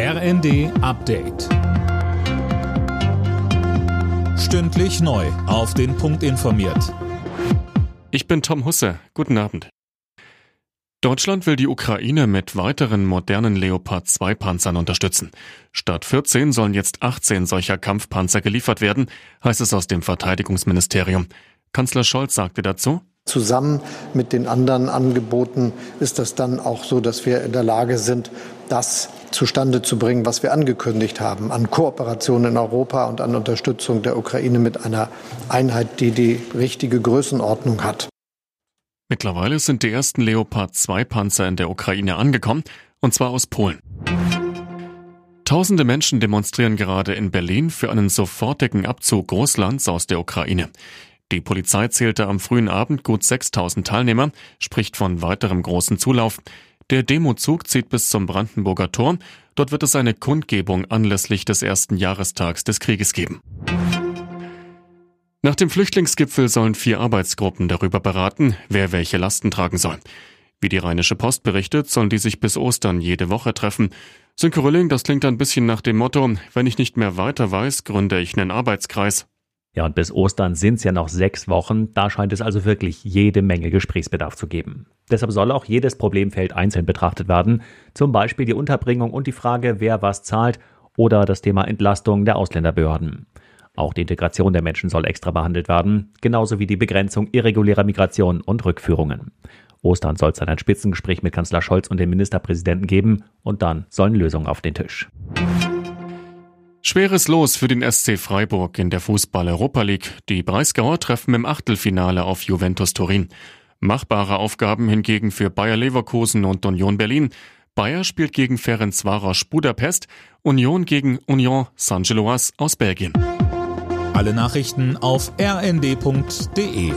RND Update. Stündlich neu. Auf den Punkt informiert. Ich bin Tom Husse. Guten Abend. Deutschland will die Ukraine mit weiteren modernen Leopard 2 Panzern unterstützen. Statt 14 sollen jetzt 18 solcher Kampfpanzer geliefert werden, heißt es aus dem Verteidigungsministerium. Kanzler Scholz sagte dazu, Zusammen mit den anderen Angeboten ist das dann auch so, dass wir in der Lage sind, das zustande zu bringen, was wir angekündigt haben, an Kooperation in Europa und an Unterstützung der Ukraine mit einer Einheit, die die richtige Größenordnung hat. Mittlerweile sind die ersten Leopard 2 Panzer in der Ukraine angekommen, und zwar aus Polen. Tausende Menschen demonstrieren gerade in Berlin für einen sofortigen Abzug Russlands aus der Ukraine. Die Polizei zählte am frühen Abend gut 6000 Teilnehmer, spricht von weiterem großen Zulauf. Der Demozug zieht bis zum Brandenburger Tor. Dort wird es eine Kundgebung anlässlich des ersten Jahrestags des Krieges geben. Nach dem Flüchtlingsgipfel sollen vier Arbeitsgruppen darüber beraten, wer welche Lasten tragen soll. Wie die Rheinische Post berichtet, sollen die sich bis Ostern jede Woche treffen. Sönke das klingt ein bisschen nach dem Motto, wenn ich nicht mehr weiter weiß, gründe ich einen Arbeitskreis. Ja, und bis Ostern sind es ja noch sechs Wochen. Da scheint es also wirklich jede Menge Gesprächsbedarf zu geben. Deshalb soll auch jedes Problemfeld einzeln betrachtet werden. Zum Beispiel die Unterbringung und die Frage, wer was zahlt oder das Thema Entlastung der Ausländerbehörden. Auch die Integration der Menschen soll extra behandelt werden, genauso wie die Begrenzung irregulärer Migration und Rückführungen. Ostern soll es dann ein Spitzengespräch mit Kanzler Scholz und dem Ministerpräsidenten geben und dann sollen Lösungen auf den Tisch. Schweres Los für den SC Freiburg in der Fußball-Europa League. Die Breisgauer treffen im Achtelfinale auf Juventus Turin. Machbare Aufgaben hingegen für Bayer Leverkusen und Union Berlin. Bayer spielt gegen Ferencvaros Budapest, Union gegen Union Saint-Gilloise aus Belgien. Alle Nachrichten auf rnd.de